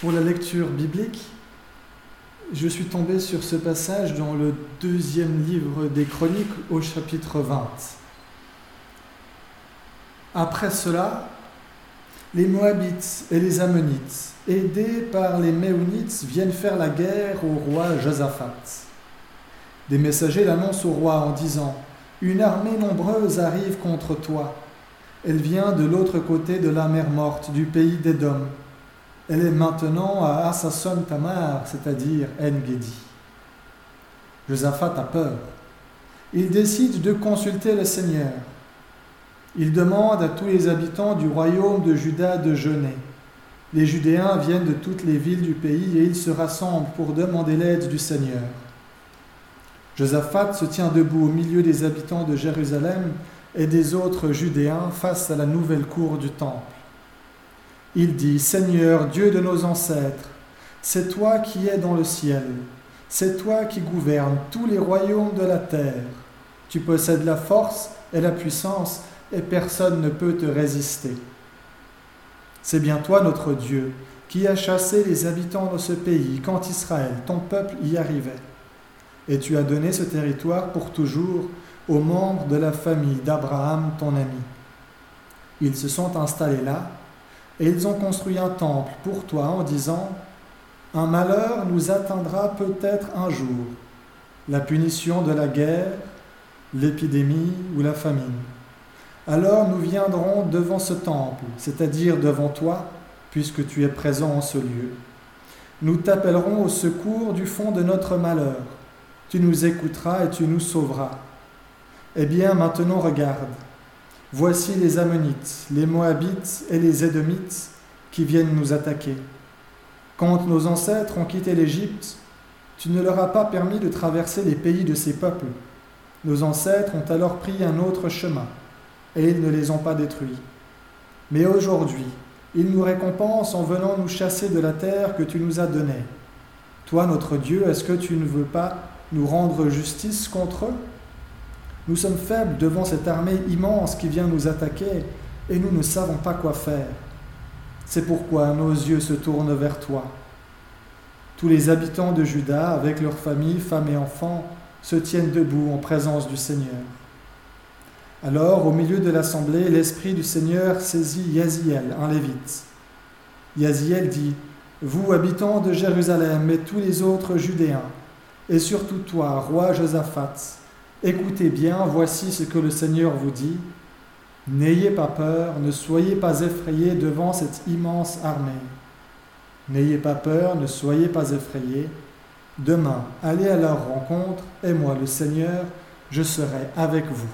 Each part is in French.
Pour la lecture biblique, je suis tombé sur ce passage dans le deuxième livre des Chroniques au chapitre 20. Après cela, les Moabites et les Ammonites, aidés par les Méonites, viennent faire la guerre au roi Josaphat. Des messagers l'annoncent au roi en disant Une armée nombreuse arrive contre toi. Elle vient de l'autre côté de la mer morte, du pays d'Édom. Elle est maintenant à Assasson Tamar, c'est-à-dire En-Gedi. Josaphat a peur. Il décide de consulter le Seigneur. Il demande à tous les habitants du royaume de Juda de jeûner. Les Judéens viennent de toutes les villes du pays et ils se rassemblent pour demander l'aide du Seigneur. Josaphat se tient debout au milieu des habitants de Jérusalem et des autres Judéens face à la nouvelle cour du temple. Il dit, Seigneur, Dieu de nos ancêtres, c'est toi qui es dans le ciel, c'est toi qui gouvernes tous les royaumes de la terre. Tu possèdes la force et la puissance, et personne ne peut te résister. C'est bien toi, notre Dieu, qui as chassé les habitants de ce pays quand Israël, ton peuple, y arrivait. Et tu as donné ce territoire pour toujours aux membres de la famille d'Abraham, ton ami. Ils se sont installés là et ils ont construit un temple pour toi en disant, Un malheur nous atteindra peut-être un jour, la punition de la guerre, l'épidémie ou la famine. Alors nous viendrons devant ce temple, c'est-à-dire devant toi, puisque tu es présent en ce lieu. Nous t'appellerons au secours du fond de notre malheur. Tu nous écouteras et tu nous sauveras. Eh bien, maintenant regarde, Voici les Ammonites, les Moabites et les Édomites qui viennent nous attaquer. Quand nos ancêtres ont quitté l'Égypte, tu ne leur as pas permis de traverser les pays de ces peuples. Nos ancêtres ont alors pris un autre chemin, et ils ne les ont pas détruits. Mais aujourd'hui, ils nous récompensent en venant nous chasser de la terre que tu nous as donnée. Toi, notre Dieu, est-ce que tu ne veux pas nous rendre justice contre eux? Nous sommes faibles devant cette armée immense qui vient nous attaquer et nous ne savons pas quoi faire. C'est pourquoi nos yeux se tournent vers toi. Tous les habitants de Juda, avec leurs familles, femmes et enfants, se tiennent debout en présence du Seigneur. Alors, au milieu de l'assemblée, l'Esprit du Seigneur saisit Yaziel, un lévite. Yaziel dit Vous, habitants de Jérusalem, et tous les autres Judéens, et surtout toi, roi Josaphat, Écoutez bien, voici ce que le Seigneur vous dit. N'ayez pas peur, ne soyez pas effrayés devant cette immense armée. N'ayez pas peur, ne soyez pas effrayés. Demain, allez à leur rencontre, et moi, le Seigneur, je serai avec vous.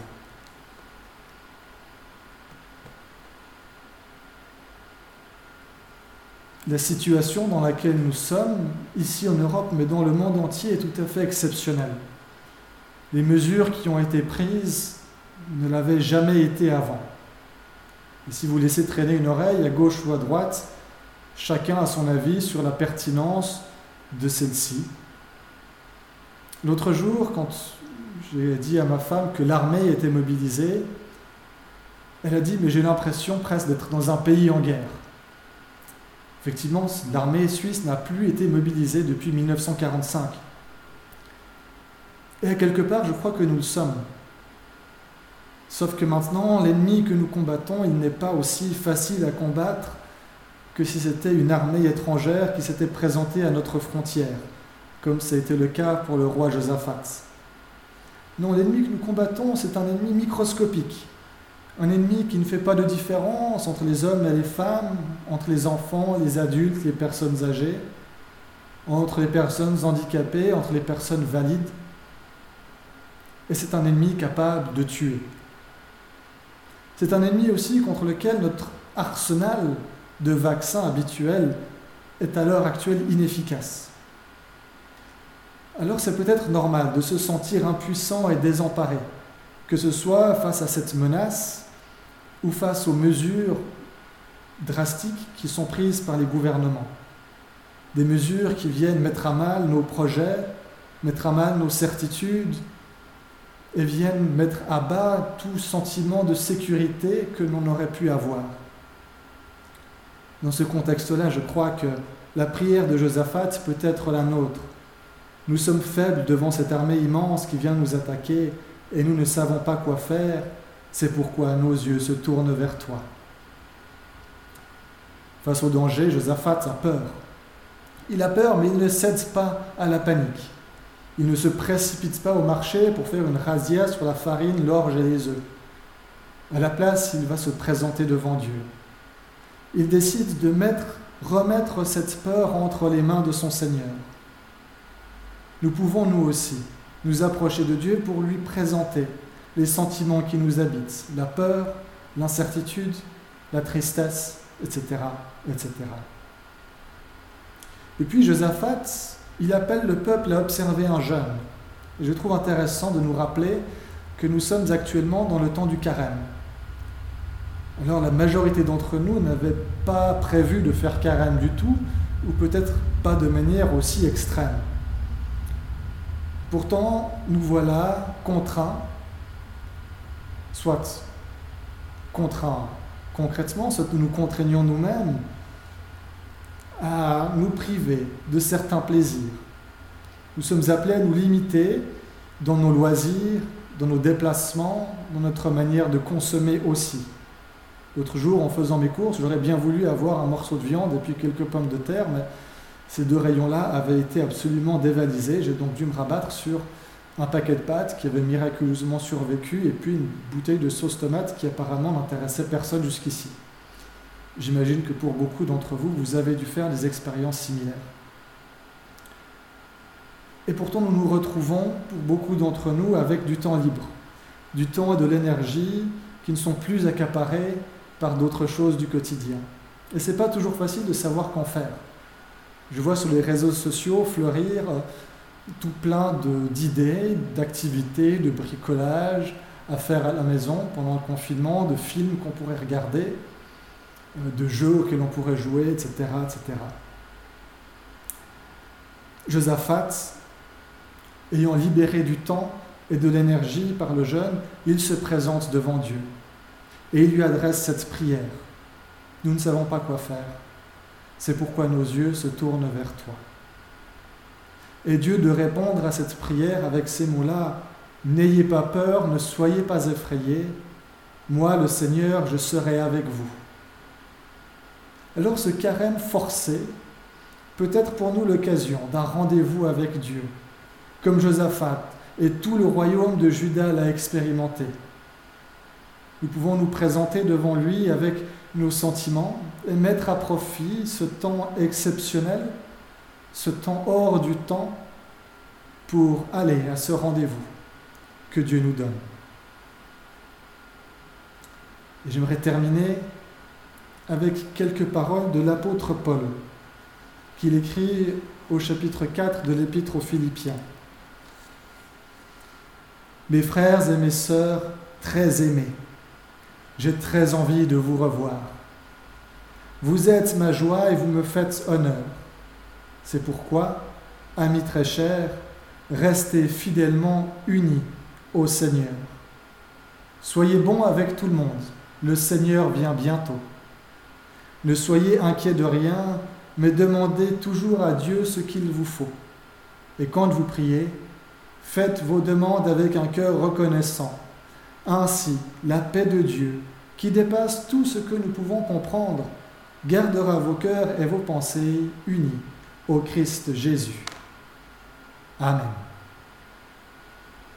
La situation dans laquelle nous sommes, ici en Europe, mais dans le monde entier, est tout à fait exceptionnelle les mesures qui ont été prises ne l'avaient jamais été avant. Et si vous laissez traîner une oreille à gauche ou à droite, chacun a son avis sur la pertinence de celle-ci. L'autre jour, quand j'ai dit à ma femme que l'armée était mobilisée, elle a dit Mais j'ai l'impression presque d'être dans un pays en guerre. Effectivement, l'armée suisse n'a plus été mobilisée depuis 1945. Et quelque part, je crois que nous le sommes. Sauf que maintenant, l'ennemi que nous combattons, il n'est pas aussi facile à combattre que si c'était une armée étrangère qui s'était présentée à notre frontière, comme ça a été le cas pour le roi Josaphat. Non, l'ennemi que nous combattons, c'est un ennemi microscopique, un ennemi qui ne fait pas de différence entre les hommes et les femmes, entre les enfants, les adultes, les personnes âgées, entre les personnes handicapées, entre les personnes valides et c'est un ennemi capable de tuer. C'est un ennemi aussi contre lequel notre arsenal de vaccins habituels est à l'heure actuelle inefficace. Alors c'est peut-être normal de se sentir impuissant et désemparé, que ce soit face à cette menace ou face aux mesures drastiques qui sont prises par les gouvernements. Des mesures qui viennent mettre à mal nos projets, mettre à mal nos certitudes, et viennent mettre à bas tout sentiment de sécurité que l'on aurait pu avoir. Dans ce contexte-là, je crois que la prière de Josaphat peut être la nôtre. Nous sommes faibles devant cette armée immense qui vient nous attaquer et nous ne savons pas quoi faire. C'est pourquoi nos yeux se tournent vers toi. Face au danger, Josaphat a peur. Il a peur, mais il ne cède pas à la panique. Il ne se précipite pas au marché pour faire une razzia sur la farine, l'orge et les œufs. À la place, il va se présenter devant Dieu. Il décide de mettre, remettre cette peur entre les mains de son Seigneur. Nous pouvons, nous aussi, nous approcher de Dieu pour lui présenter les sentiments qui nous habitent, la peur, l'incertitude, la tristesse, etc., etc. Et puis Josaphat, il appelle le peuple à observer un jeûne. Je trouve intéressant de nous rappeler que nous sommes actuellement dans le temps du carême. Alors la majorité d'entre nous n'avait pas prévu de faire carême du tout, ou peut-être pas de manière aussi extrême. Pourtant, nous voilà contraints, soit contraints concrètement, soit nous nous contraignons nous-mêmes à nous priver de certains plaisirs. Nous sommes appelés à nous limiter dans nos loisirs, dans nos déplacements, dans notre manière de consommer aussi. L'autre jour, en faisant mes courses, j'aurais bien voulu avoir un morceau de viande et puis quelques pommes de terre, mais ces deux rayons-là avaient été absolument dévalisés. J'ai donc dû me rabattre sur un paquet de pâtes qui avait miraculeusement survécu et puis une bouteille de sauce tomate qui apparemment n'intéressait personne jusqu'ici. J'imagine que pour beaucoup d'entre vous, vous avez dû faire des expériences similaires. Et pourtant, nous nous retrouvons, pour beaucoup d'entre nous, avec du temps libre, du temps et de l'énergie qui ne sont plus accaparés par d'autres choses du quotidien. Et ce n'est pas toujours facile de savoir qu'en faire. Je vois sur les réseaux sociaux fleurir euh, tout plein d'idées, d'activités, de bricolage à faire à la maison pendant le confinement, de films qu'on pourrait regarder, de jeux auxquels on pourrait jouer, etc. etc. Josaphat, ayant libéré du temps et de l'énergie par le jeûne, il se présente devant Dieu et il lui adresse cette prière. Nous ne savons pas quoi faire. C'est pourquoi nos yeux se tournent vers toi. Et Dieu de répondre à cette prière avec ces mots-là, N'ayez pas peur, ne soyez pas effrayés, moi le Seigneur, je serai avec vous. Alors ce carême forcé peut être pour nous l'occasion d'un rendez-vous avec Dieu, comme Josaphat et tout le royaume de Juda l'a expérimenté. Nous pouvons nous présenter devant lui avec nos sentiments et mettre à profit ce temps exceptionnel, ce temps hors du temps, pour aller à ce rendez-vous que Dieu nous donne. Et j'aimerais terminer avec quelques paroles de l'apôtre Paul, qu'il écrit au chapitre 4 de l'épître aux Philippiens. Mes frères et mes sœurs très aimés, j'ai très envie de vous revoir. Vous êtes ma joie et vous me faites honneur. C'est pourquoi, amis très chers, restez fidèlement unis au Seigneur. Soyez bons avec tout le monde, le Seigneur vient bientôt. Ne soyez inquiets de rien, mais demandez toujours à Dieu ce qu'il vous faut. Et quand vous priez, faites vos demandes avec un cœur reconnaissant ainsi, la paix de Dieu, qui dépasse tout ce que nous pouvons comprendre, gardera vos cœurs et vos pensées unis au Christ Jésus. Amen.